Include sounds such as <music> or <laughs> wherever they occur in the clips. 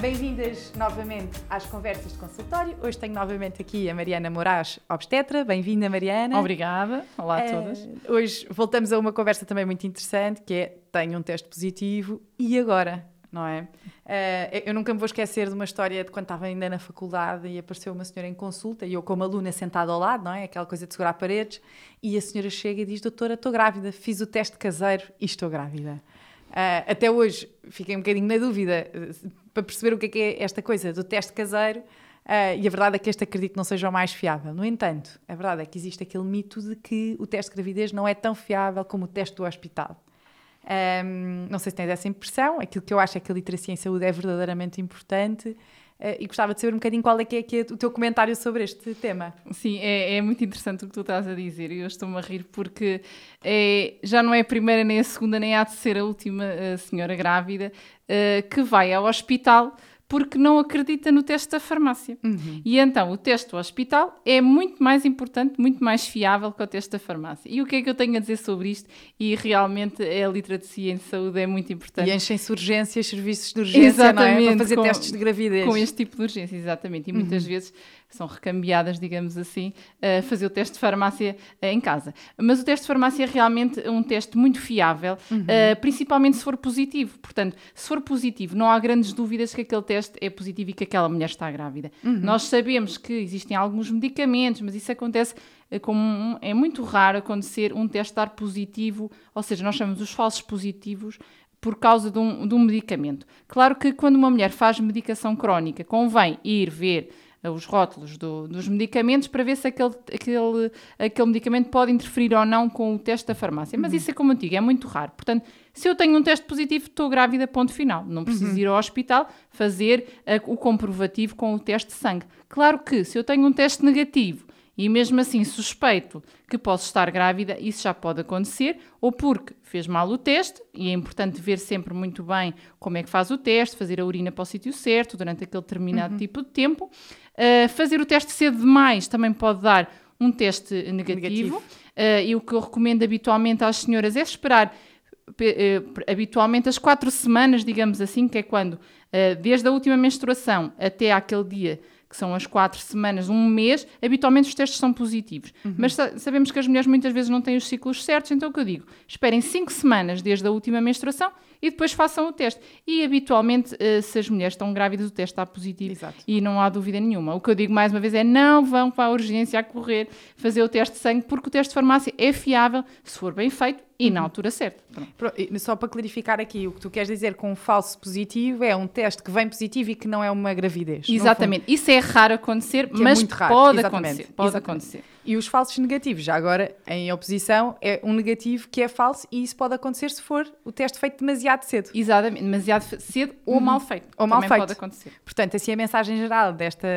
Bem-vindas novamente às conversas de consultório. Hoje tenho novamente aqui a Mariana Moraes, obstetra. Bem-vinda, Mariana. Obrigada. Olá a Eh, todas. hoje voltamos a uma conversa também muito interessante, que é tenho um teste positivo e agora, não é? Eh, eu nunca me vou esquecer de uma história de quando estava ainda na faculdade e apareceu uma senhora em consulta e eu como aluna sentada ao lado, não é? Aquela coisa de segurar paredes e a senhora chega e diz, doutora, estou grávida, fiz o teste caseiro e estou grávida. Ah, até hoje fiquei um bocadinho na dúvida para perceber o que é, que é esta coisa do teste caseiro ah, e a verdade é que este acredito não seja o mais fiável. No entanto, a verdade é que existe aquele mito de que o teste de gravidez não é tão fiável como o teste do hospital. Ahm, não sei se tens essa impressão, aquilo que eu acho é que a literacia em saúde é verdadeiramente importante ah, e gostava de saber um bocadinho qual é que é, que é o teu comentário sobre este tema. Sim, é, é muito interessante o que tu estás a dizer e eu estou-me a rir porque é, já não é a primeira, nem a segunda, nem a terceira, a última eh, senhora grávida eh, que vai ao hospital porque não acredita no teste da farmácia. E então o teste do hospital é muito mais importante, muito mais fiável que o teste da farmácia. E o que é que eu tenho a dizer sobre isto? E realmente a literacia em saúde é muito importante. E enchem-se urgências, serviços de urgência, não é? Para Exatamente, fazer com- testes de gravidez. Com este tipo de urgência, exatamente. E muitas vezes são recambiadas, digamos assim, a fazer o teste de farmácia eh, em casa. Mas o teste de farmácia é realmente um teste muito fiável, eh, principalmente se for positivo. Portanto, se for positivo, não há grandes dúvidas que aquele teste é positivo e que aquela mulher está grávida. Nós sabemos que existem alguns medicamentos, mas isso acontece eh, como é muito raro acontecer um teste dar positivo, ou seja, nós chamamos os falsos positivos por causa de um, de um medicamento. Claro que quando uma mulher faz medicação crónica, convém ir ver os rótulos do- dos medicamentos para ver se aquele, aquele, aquele medicamento pode interferir ou não com o teste da farmácia. Mas isso é como eu digo, é muito raro. Portanto, se eu tenho um teste positivo, estou grávida, ponto final. Não preciso ir ao hospital fazer eh, o comprovativo com o teste de sangue. Claro que se eu tenho um teste negativo e mesmo assim suspeito que posso estar grávida, isso já pode acontecer, ou porque fez mal o teste, e é importante ver sempre muito bem como é que faz o teste, fazer a urina para o sítio certo durante aquele determinado tipo de tempo. Uh, fazer o teste cedo demais também pode dar um teste negativo. Negativo. Uh, e o que eu recomendo habitualmente às senhoras é esperar pe- eh, habitualmente as quatro semanas, digamos assim, que é quando, eh, desde a última menstruação até aquele dia, que são as quatro semanas, um mês, habitualmente os testes são positivos. Mas sa- sabemos que as mulheres muitas vezes não têm os ciclos certos, então o que eu digo? Esperem cinco semanas desde a última menstruação e depois façam o teste. E habitualmente, eh, se as mulheres estão grávidas, o teste está positivo Exato. e não há dúvida nenhuma. O que eu digo mais uma vez é não vão para a urgência a correr fazer o teste de sangue, porque o teste de farmácia é fiável se for bem feito e na altura certa. Pronto. Pro- Só para clarificar aqui, o que tu queres dizer com um falso positivo é um teste que vem positivo e que não é uma gravidez. no Exatamente. Isso é raro acontecer, Que é mas muito raro, pode exatamente, acontecer. Pode exatamente. acontecer. E os falsos negativos, já agora, em oposição, é um negativo que é falso e isso pode acontecer se for o teste feito demasiado cedo. Exatamente. Demasiado cedo ou mal feito. Uhum. Ou mal feito. pode acontecer. Portanto, assim, a mensagem geral desta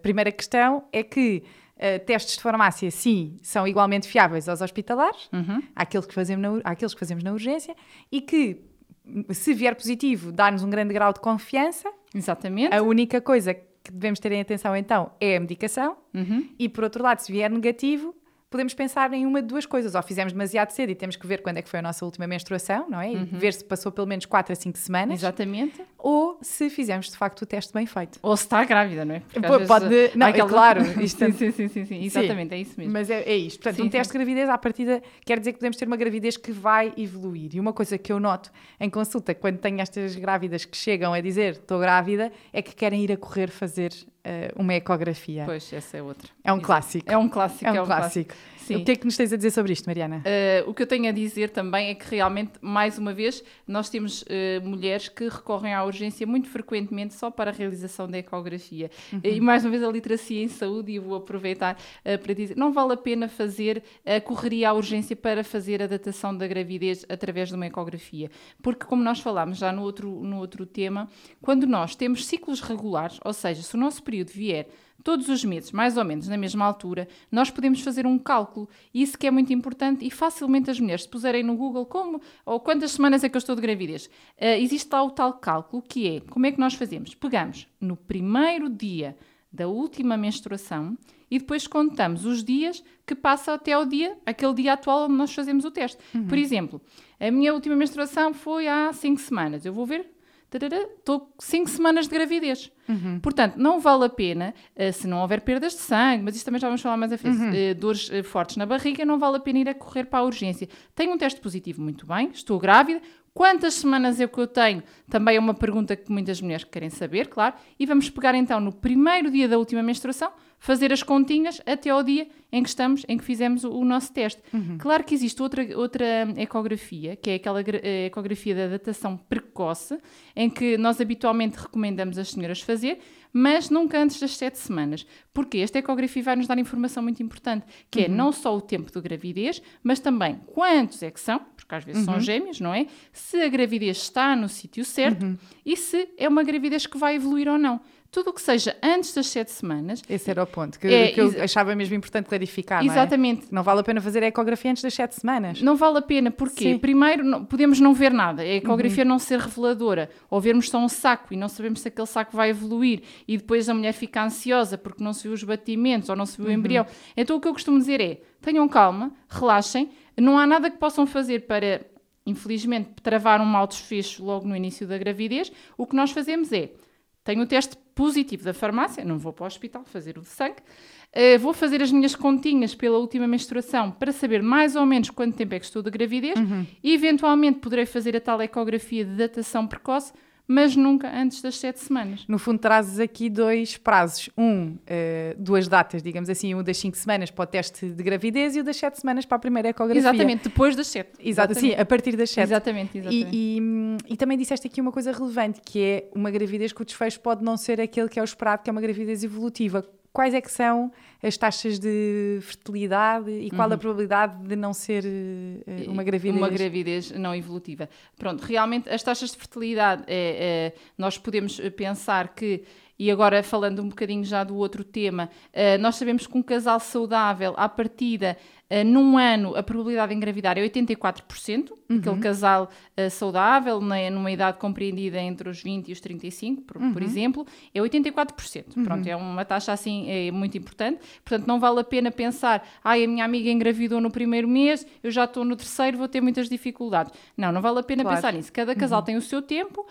primeira questão é que eh, testes de farmácia, sim, são igualmente fiáveis aos hospitalares, Uhum. àqueles, que fazemos na, àqueles que fazemos na urgência, e que, se vier positivo, dá-nos um grande grau de confiança. Exatamente. A única coisa que devemos ter em atenção, então, é a medicação. Uhum. E, por outro lado, se vier negativo, podemos pensar em uma de duas coisas. Ou fizemos demasiado cedo e temos que ver quando é que foi a nossa última menstruação, não é? E ver se passou pelo menos 4 a 5 semanas. Exatamente. Ou se fizemos, de facto, o teste bem feito. Ou se está grávida, não é? Pô, vezes pode- não, há é claro, <laughs> isto- sim, sim, sim, sim, sim. Exatamente, é isso mesmo. Mas é, é isto. Portanto, Sim, um sim. teste de gravidez, à partida, quer dizer que podemos ter uma gravidez que vai evoluir. E uma coisa que eu noto em consulta, quando tenho estas grávidas que chegam a dizer estou grávida, é que querem ir a correr fazer eh, uma ecografia. Pois, essa é outra. É um Exato. clássico. É um clássico. É um clássico. Sim. O que é que nos tens a dizer sobre isto, Mariana? Uh, o que eu tenho a dizer também é que realmente, mais uma vez, nós temos uh, mulheres que recorrem à urgência muito frequentemente só para a realização da ecografia. E mais uma vez a literacia em saúde, e eu vou aproveitar uh, para dizer, não vale a pena fazer a correria à urgência para fazer a datação da gravidez através de uma ecografia. Porque, como nós falámos já no outro, no outro tema, quando nós temos ciclos regulares, ou seja, se o nosso período vier todos os meses, mais ou menos na mesma altura, nós podemos fazer um cálculo. E isso que é muito importante e facilmente as mulheres, se puserem no Google como ou quantas semanas é que eu estou de gravidez, eh, existe lá o tal cálculo que é, como é que nós fazemos? Pegamos no primeiro dia da última menstruação e depois contamos os dias que passa até ao dia, aquele dia atual onde nós fazemos o teste. Por exemplo, a minha última menstruação foi há 5 semanas. Eu vou ver estou 5 semanas de gravidez. Uhum. Portanto, não vale a pena, uh, se não houver perdas de sangue, mas isso também já vamos falar mais a frente, uhum. uh, dores uh, fortes na barriga, não vale a pena ir a correr para a urgência. Tenho um teste positivo muito bem, estou grávida, Quantas semanas é que eu tenho? Também é uma pergunta que muitas mulheres querem saber, claro. E vamos pegar então no primeiro dia da última menstruação, fazer as continhas até ao dia em que estamos, em que fizemos o, o nosso teste. Uhum. Claro que existe outra, outra ecografia, que é aquela eh, ecografia da datação precoce, em que nós habitualmente recomendamos as senhoras fazer, mas nunca antes das sete semanas. Porque esta ecografia vai nos dar informação muito importante, que é uhum. é não só o tempo de gravidez, mas também quantos é que são, porque às vezes uhum. são gêmeos, não é? Se a gravidez está no sítio certo uhum. e se é uma gravidez que vai evoluir ou não tudo o que seja antes das sete semanas. Esse era o ponto, que, é, que eu achava mesmo importante clarificar. Exatamente. Não, é? não, vale a pena fazer a ecografia antes das sete semanas. Não vale a pena, porque Sim. primeiro não, podemos não ver nada, a ecografia uhum. não ser reveladora, ou vermos só um saco e não sabemos se aquele saco vai evoluir e depois a mulher fica ansiosa porque não se viu os batimentos ou não se viu o uhum. embrião. Então o que eu costumo dizer é: tenham calma, relaxem, não há nada que possam fazer para infelizmente, travar um mau desfecho logo no início da gravidez, o que nós fazemos é tenho o teste positivo da farmácia, não vou para o hospital fazer o de sangue, uh, vou fazer as minhas continhas pela última menstruação para saber mais ou menos quanto tempo é que estou de gravidez uhum. e eventualmente poderei fazer a tal ecografia de datação precoce mas nunca antes das sete semanas. No fundo, trazes aqui dois prazos. Um, uh, duas datas, digamos assim, um das cinco semanas para o teste de gravidez e o das sete semanas para a primeira ecografia. Exatamente, depois das sete. Exato, sim, a partir das sete. Exatamente, exatamente. E, e, e, também disseste aqui uma coisa relevante, que é uma gravidez que o desfecho pode não ser aquele que é o esperado, que é uma gravidez evolutiva quais é que são as taxas de fertilidade e qual uhum. a probabilidade de não ser uh, uma gravidez? Uma gravidez não evolutiva. Pronto, realmente as taxas de fertilidade, é, é, nós podemos pensar que e agora falando um bocadinho já do outro tema, uh, nós sabemos que um casal saudável, à partida, Uh, num ano, a probabilidade de engravidar é 84%, uhum. aquele casal uh, saudável, né, numa idade compreendida entre os 20 e os 35, por, uhum. por exemplo, é 84%. Uhum. Pronto, é uma taxa assim é muito importante. Portanto, não vale a pena pensar, ai, a minha amiga engravidou no primeiro mês, eu já estou no terceiro, vou ter muitas dificuldades. Não, não vale a pena claro. pensar nisso. Cada casal uhum. tem o seu tempo,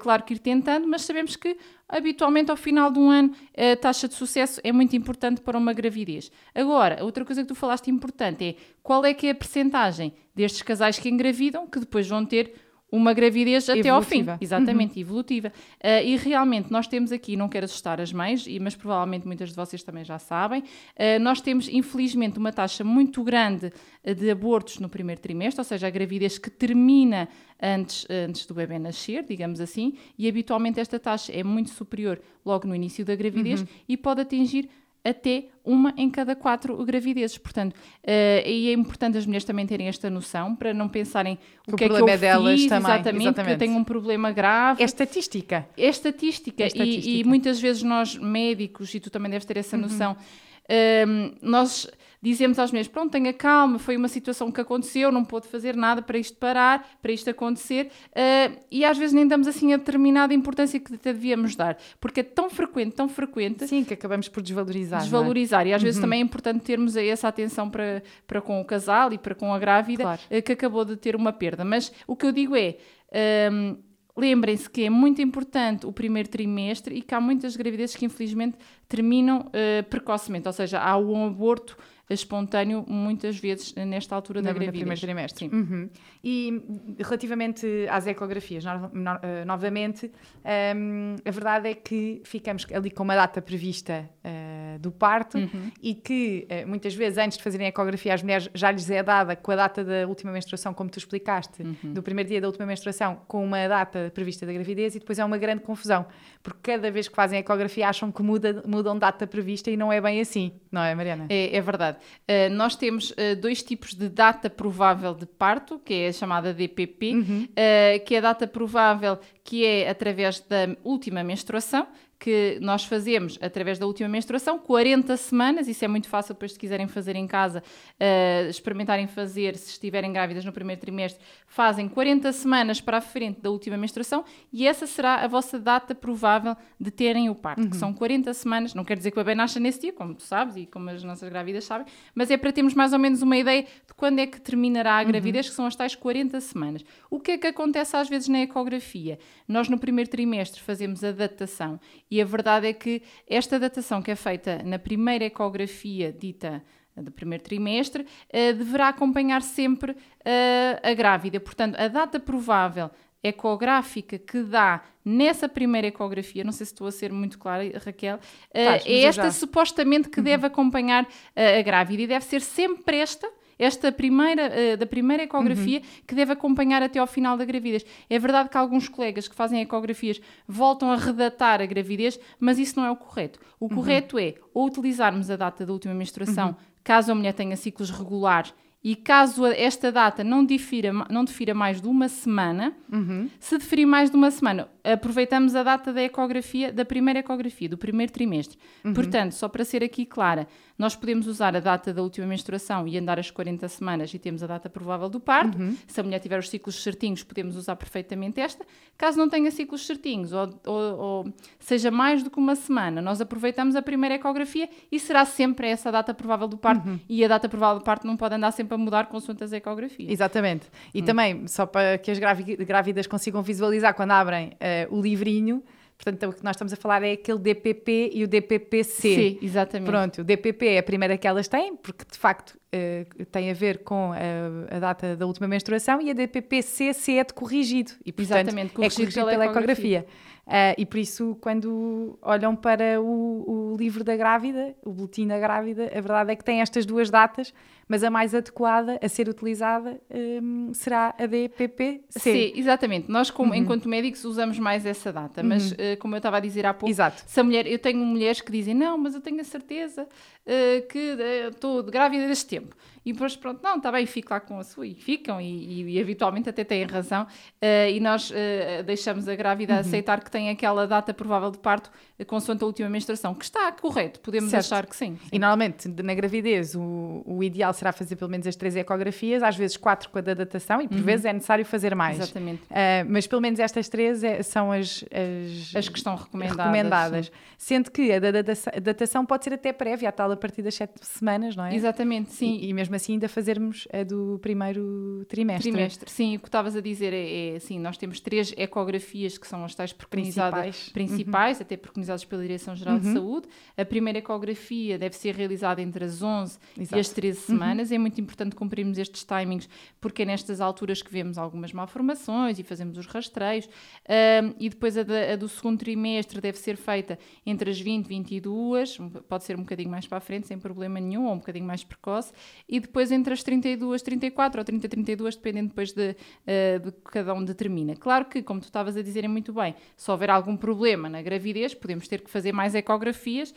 claro que ir tentando, mas sabemos que habitualmente ao final de um ano a taxa de sucesso é muito importante para uma gravidez. Agora, outra coisa que tu falaste importante é qual é que é a percentagem destes casais que engravidam que depois vão ter uma gravidez até ao fim. Exatamente, uhum. evolutiva. Uh, e realmente nós temos aqui, não quero assustar as mães, mas provavelmente muitas de vocês também já sabem, uh, nós temos infelizmente uma taxa muito grande de abortos no primeiro trimestre, ou seja, a gravidez que termina antes, antes do bebê nascer, digamos assim, e habitualmente esta taxa é muito superior logo no início da gravidez uhum. e pode atingir até uma em cada quatro gravidezes. Portanto, uh, e é importante as mulheres também terem esta noção para não pensarem o, o que é que eu é delas fiz, também, exatamente, exatamente, que eu tenho um problema grave. É estatística. É estatística. É estatística. E, e, muitas vezes nós, médicos, e tu também deves ter essa uhum. noção, uh, nós dizemos às mulheres: pronto, tenha calma, foi uma situação que aconteceu, não pôde fazer nada para isto parar, para isto acontecer, uh, e às vezes nem damos assim a determinada importância que devíamos dar, porque é tão frequente, tão frequente. Sim, que acabamos por desvalorizar. É? Desvalorizar, é? e às uhum. vezes também é importante termos essa atenção para, para com o casal e para com a grávida claro. uh, que acabou de ter uma perda. Mas o que eu digo é. Um, Lembrem-se que é muito importante o primeiro trimestre e que há muitas gravidezes que infelizmente terminam uh, precocemente, ou seja, há um aborto espontâneo muitas vezes nesta altura da gravidez. No primeiro trimestre. Uhum. E relativamente às ecografias, no, no, uh, novamente, um, a verdade é que ficamos ali com uma data prevista uh, do parto uhum. e que uh, muitas vezes antes de fazerem ecografia às mulheres já lhes é dada com a data da última menstruação, como tu explicaste, uhum. do primeiro dia da última menstruação, com uma data prevista da gravidez e depois é uma grande confusão, porque cada vez que fazem ecografia acham que muda, mudam data prevista e não é bem assim, não é, Mariana? É, é verdade. Uh, nós temos uh, dois tipos de data provável de parto, que é a chamada DPP, uhum. uh, que é a data provável que é através da última menstruação, que nós fazemos através da última menstruação, 40 semanas, isso é muito fácil depois se quiserem fazer em casa, uh, experimentarem fazer, se estiverem grávidas no primeiro trimestre, fazem 40 semanas para a frente da última menstruação e essa será a vossa data provável de terem o parto, uhum. que são 40 semanas, não quer dizer que o bebê nasça nesse dia, como tu sabes e como as nossas grávidas sabem, mas é para termos mais ou menos uma ideia de quando é que terminará a uhum. gravidez, uhum. que são as tais 40 semanas. O que é que acontece às vezes na ecografia? Nós no primeiro trimestre fazemos a datação e a verdade é que esta datação que é feita na primeira ecografia dita do primeiro trimestre, uh, deverá acompanhar sempre uh, a grávida. Portanto, a data provável ecográfica que dá nessa primeira ecografia, não sei se estou a ser muito clara, Raquel, uh, é esta já. supostamente que uhum. deve acompanhar a grávida e deve ser sempre esta esta primeira, uh, da primeira ecografia uhum. que deve acompanhar até ao final da gravidez. É verdade que alguns colegas que fazem ecografias voltam a redatar a gravidez, mas isso não é o correto. O uhum. correto é ou utilizarmos a data da última menstruação, uhum. caso a mulher tenha ciclos regulares e caso esta data não difira, não difira mais de uma semana, uhum. se diferir mais de uma semana, aproveitamos a data da ecografia, da primeira ecografia, do primeiro trimestre. Uhum. Portanto, só para ser aqui clara, nós podemos usar a data da última menstruação e andar as 40 semanas e temos a data provável do parto. Uhum. Se a mulher tiver os ciclos certinhos, podemos usar perfeitamente esta. Caso não tenha ciclos certinhos ou, ou, ou seja mais do que uma semana, nós aproveitamos a primeira ecografia e será sempre essa data provável do parto. Uhum. E a data provável do parto não pode andar sempre a mudar consoante as ecografias. Exatamente. E hum. também, só para que as grávidas consigam visualizar quando abrem uh, o livrinho, Portanto, o que nós estamos a falar é aquele DPP e o DPPC. Sim, exatamente. Pronto, o DPP é a primeira que elas têm, porque de facto uh, tem a ver com a, a, data da última menstruação, e a DPPC é de corrigido. E, portanto, exatamente, corrigido, é corrigido pela, ecografia. ecografia. Uh, e por isso, quando olham para o, o, livro da grávida, o boletim da grávida, a verdade é que tem estas duas datas, mas a mais adequada a ser utilizada um, será a DPPC. Sim, exatamente. Nós, como, uhum. enquanto médicos, usamos mais essa data, mas uhum. uh, como eu estava a dizer há pouco, Exato. se a mulher, eu tenho mulheres que dizem, não, mas eu tenho a certeza uh, que estou grávida deste tempo. E depois, pronto, não, está bem, fico lá com a sua. E ficam, e, e, e habitualmente até têm razão. Uh, e nós uh, deixamos a grávida uhum. aceitar que tem aquela data provável de parto uh, consoante a última menstruação, que está correto, podemos certo. achar que sim, sim, E normalmente, na gravidez, o, o ideal será fazer pelo menos as três ecografias, às vezes quatro com a da datação, e por uhum. vezes é necessário fazer mais. Exatamente. mas pelo menos estas três é, são as, as, as que estão recomendadas. recomendadas. Sendo que a da datação pode ser até prévia, a tal a partir das sete semanas, não é? Exatamente, sim. E, e mesmo assim ainda fazermos a do primeiro trimestre. Trimestre, sim. O que estavas a dizer é, é assim, nós temos três ecografias que são as tais preconizadas principais, principais uhum. até preconizadas pela Direção-Geral uhum. de Saúde. A primeira ecografia deve ser realizada entre as 11 Exato. e as 13 uhum. semanas. Uhum. É muito importante cumprirmos estes timings, porque é nestas alturas que vemos algumas malformações e fazemos os rastreios. Um, e depois a, da, a do segundo trimestre deve ser feita entre as 20 e 22, pode ser um bocadinho mais para a frente, sem problema nenhum, ou um bocadinho mais precoce. E depois entre as 32, 34 ou 30, 32, dependendo depois de, uh, de que cada um determina. Claro que, como tu estavas a dizer muito bem, se houver algum problema na gravidez, podemos ter que fazer mais ecografias.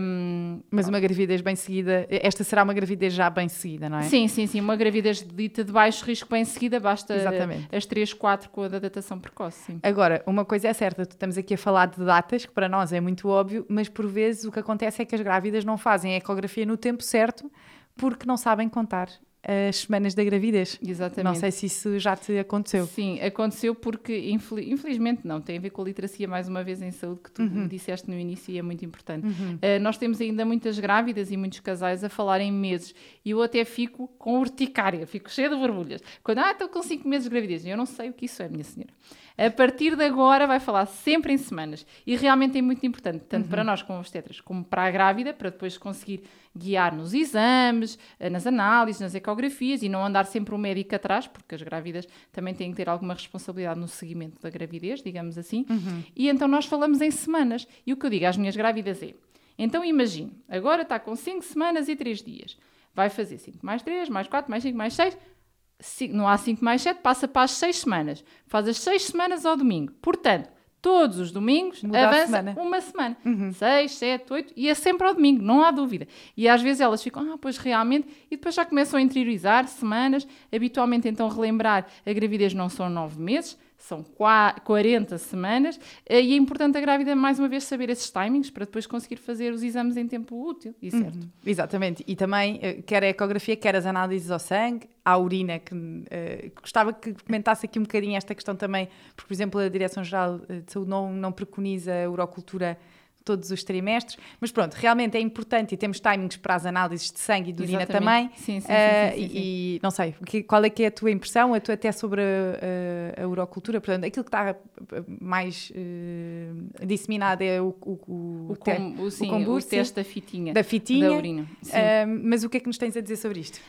Um, Mas uma gravidez bem seguida, esta será uma gravidez já bem seguida, não é? Sim, sim, sim. Uma gravidez dita de baixo risco bem seguida, basta Exatamente. as 3, 4 com a da datação precoce. Sim. Agora, uma coisa é certa, estamos aqui a falar de datas, que para nós é muito óbvio, mas por vezes o que acontece é que as grávidas não fazem a ecografia no tempo certo porque não sabem contar as semanas da gravidez. Exatamente. Não sei se isso já te aconteceu. Sim, aconteceu porque, infelizmente, não, tem a ver com a literacia, mais uma vez, em saúde, que tu uhum. disseste no início e é muito importante. Uhum. Uh, nós temos ainda muitas grávidas e muitos casais a falar em meses e eu até fico com urticária, fico cheia de borbulhas. Quando, ah, estou com 5 meses de gravidez, eu não sei o que isso é, minha senhora. A partir de agora vai falar sempre em semanas. E realmente é muito importante, tanto uhum. para nós como obstetras, como para a grávida, para depois conseguir guiar nos exames, eh, nas análises, nas ecografias e não andar sempre o médico atrás, porque as grávidas também têm que ter alguma responsabilidade no seguimento da gravidez, digamos assim. Uhum. E então nós falamos em semanas. E o que eu digo às minhas grávidas é: então imagine, agora está com 5 semanas e 3 dias. Vai fazer 5 mais 3, mais 4, mais 5, mais 6 não há 5 mais 7, passa para as 6 semanas. Faz as 6 semanas ao domingo. Portanto, todos os domingos Muda avança semana. uma semana. 6, 7, 8 e é sempre ao domingo, não há dúvida. E às vezes elas ficam, ah, pois realmente, e depois já começam a interiorizar semanas, habitualmente então relembrar, a gravidez não são 9 meses, são 40 semanas, eh, e é importante a grávida, mais uma vez, saber esses timings para depois conseguir fazer os exames em tempo útil e certo. Uhum. Exatamente. E também, eh, quer a ecografia, quer as análises ao sangue, à urina, que uh, gostava que comentasse aqui um bocadinho esta questão também, porque, por exemplo, a Direção-Geral de Saúde não, não preconiza a urocultura todos os trimestres, mas pronto, realmente é importante e temos timings para as análises de sangue e de urina também. Sim, sim, sim, uh, sim, sim, E não sei, qual é que é a tua impressão, a tua até sobre a, a, a urocultura, portanto, aquilo que está mais uh, disseminado é o, o, o, o, com, o, sim, o, o teste da fitinha. Da fitinha. Da urina. Uh, mas o que é que nos tens a dizer sobre isto?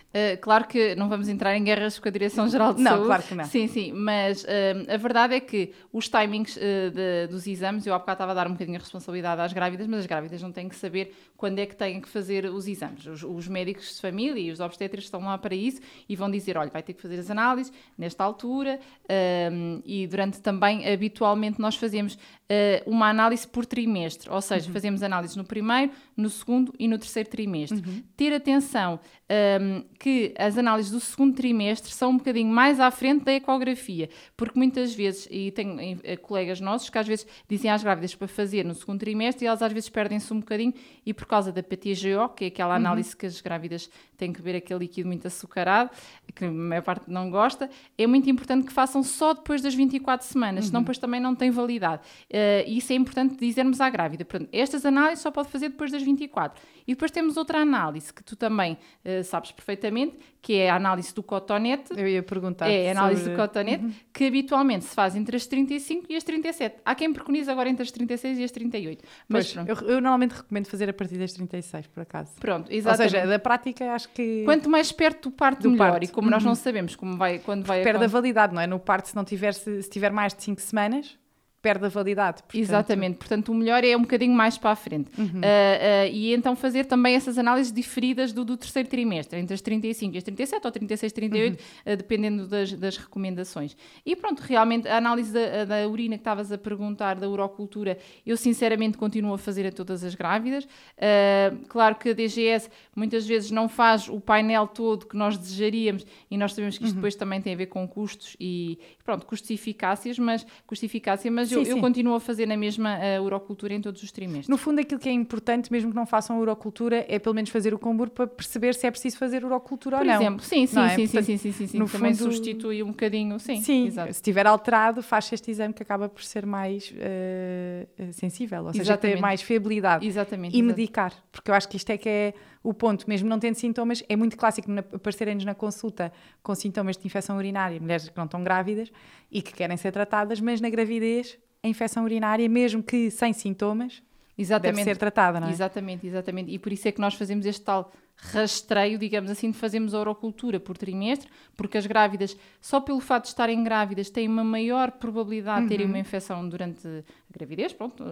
claro que não vamos entrar em guerras com a Direção-Geral de não, Saúde. Não, claro que não. Sim, sim, mas a verdade é que os timings de, dos exames, eu há bocado estava a dar um bocadinho a responsabilidade às grávidas, mas as grávidas não têm que saber quando é que têm que fazer os exames. Os, os médicos de família e os obstetras estão lá para isso e vão dizer: olha, vai ter que fazer as análises nesta altura. Um, e durante também, habitualmente, nós fazemos uh, uma análise por trimestre, ou seja, uhum. fazemos análises no primeiro, no segundo e no terceiro trimestre. Uhum. Ter atenção um, que as análises do segundo trimestre são um bocadinho mais à frente da ecografia, porque muitas vezes, e tenho uh, colegas nossos que às vezes dizem às grávidas para fazer no segundo trimestre e elas às vezes perdem-se um bocadinho e por causa da PTGO, que é aquela uhum. análise uhum. que as grávidas têm que beber aquele líquido muito açucarado, que a maior parte não gosta, é muito importante que façam só depois das 24 semanas, uhum. senão depois também não tem validade. Uh, isso é importante dizermos à grávida. Portanto, estas análises só pode fazer depois das 24. E depois temos outra análise que tu também uh, sabes perfeitamente, que é a análise do cotonete. Eu ia perguntar. É a análise sobre... do cotonete, uhum. que habitualmente se faz entre as 35 e as 37. Há quem preconize agora entre as 36 e as 38. Mas pois, eu, eu, normalmente recomendo fazer a partir das 36, por acaso. Pronto, exatamente. Ou seja, da prática acho que... Quanto mais perto do parto, do melhor. Parto. E como uhum. nós não sabemos como vai, quando vai... Perde a validade, não é? No parto, se não tiver, se, se tiver mais de 5 semanas perde a validade. Portanto... Exatamente, portanto o melhor é um bocadinho mais para a frente. Uhum. Uh, uh, e então fazer também essas análises diferidas do, do, terceiro trimestre, entre as 35 e as 37 ou 36, 38, uhum. uh, dependendo das, das, recomendações. E pronto, realmente a análise da, da urina que estavas a perguntar, da urocultura, eu sinceramente continuo a fazer a todas as grávidas. claro que a DGS muitas vezes não faz o painel todo que nós desejaríamos e nós sabemos que isto uhum. depois também tem a ver com custos e pronto, custos e eficácias, mas custo e eficácia, mas mas sim, eu, eu, continuo a fazer na mesma uh, urocultura em todos os trimestres. No fundo, aquilo que é importante, mesmo que não façam urocultura, é pelo menos fazer o combur para perceber se é preciso fazer urocultura Por ou não. Por exemplo, sim, sim, é? sim, Portanto, sim, sim, sim, sim, No Também fundo, substitui um bocadinho, sim. Sim, exato. se estiver alterado, faz este exame que acaba por ser mais uh, sensível, ou seja, Exatamente. ter mais fiabilidade. Exatamente. E exatamente. medicar, porque eu acho que isto é que é o ponto, mesmo não tendo sintomas, é muito clássico aparecerem-nos na consulta com sintomas de infecção urinária, mulheres que não estão grávidas e que querem ser tratadas, mas na gravidez a infecção urinária, mesmo que sem sintomas, exatamente. deve ser tratada, não é? Exatamente, exatamente. E por isso é que nós fazemos este tal rastreio, digamos assim, de fazermos a orocultura por trimestre, porque as grávidas, só pelo fato de estarem grávidas, têm uma maior probabilidade de terem uhum. uma infecção durante a gravidez, pronto.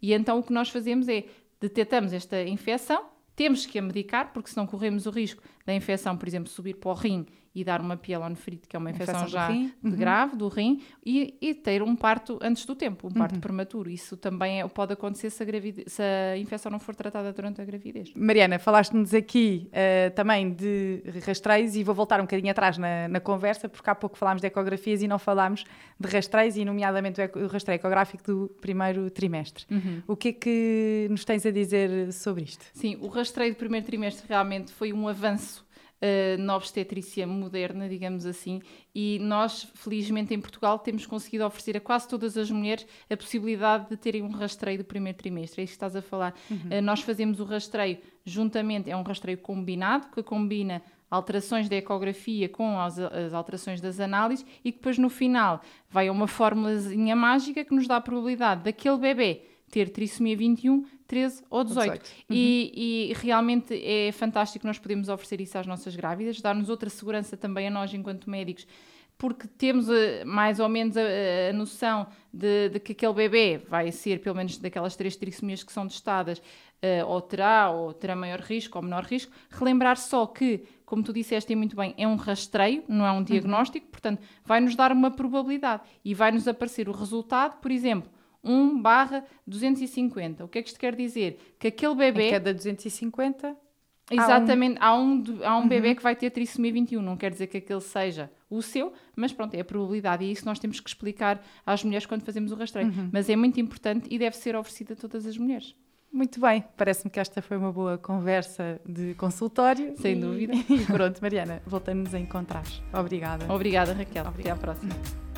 E então o que nós fazemos é detectamos esta infecção, temos que a medicar, porque senão corremos o risco da infecção, por exemplo, subir para o rim e dar uma pielonefrite, que é uma infecção, infecção já uhum. grave do rim, e, e, ter um parto antes do tempo, um parto uhum. prematuro. Isso também é, pode acontecer se a, se a, infecção não for tratada durante a gravidez. Mariana, falaste-nos aqui uh, também de rastreios e vou voltar um bocadinho atrás na, na, conversa, porque há pouco falámos de ecografias e não falámos de rastreios, e nomeadamente o rastreio ecográfico do primeiro trimestre. Uhum. O que é que nos tens a dizer sobre isto? Sim, o rastreio do primeiro trimestre realmente foi um avanço uh, na obstetrícia moderna, digamos assim, e nós, felizmente, em Portugal, temos conseguido oferecer a quase todas as mulheres a possibilidade de terem um rastreio do primeiro trimestre. É isso que estás a falar. Uhum. Uh, nós fazemos o rastreio juntamente, é um rastreio combinado, que combina alterações da ecografia com as, as, alterações das análises e que depois no final vai a uma formulazinha mágica que nos dá a probabilidade daquele bebê ter trissomia 21, 13 ou 18. 18. Uhum. E, e, realmente é fantástico nós podemos oferecer isso às nossas grávidas, dar-nos outra segurança também a nós enquanto médicos, porque temos uh, mais ou menos a, a noção de, de, que aquele bebê vai ser, pelo menos daquelas três trissomias que são testadas, uh, ou terá, ou terá maior risco ou menor risco. Relembrar só que, como tu disseste muito bem, é um rastreio, não é um uhum. diagnóstico, uhum. portanto, vai-nos dar uma probabilidade e vai-nos aparecer o resultado, por exemplo, 1 barra 250. O que é que isto quer dizer? Que aquele bebê... Em cada 250 Exatamente, há um, há um, uhum. bebê que vai ter trissomia 21, não quer dizer que aquele seja o seu, mas pronto, é a probabilidade e isso nós temos que explicar às mulheres quando fazemos o rastreio. Uhum. Mas é muito importante e deve ser oferecido a todas as mulheres. Muito bem, parece-me que esta foi uma boa conversa de consultório. Sem e... dúvida. <laughs> E pronto, Mariana, voltamos a encontrar. Obrigada. Obrigada, Raquel. Obrigada. Até à próxima.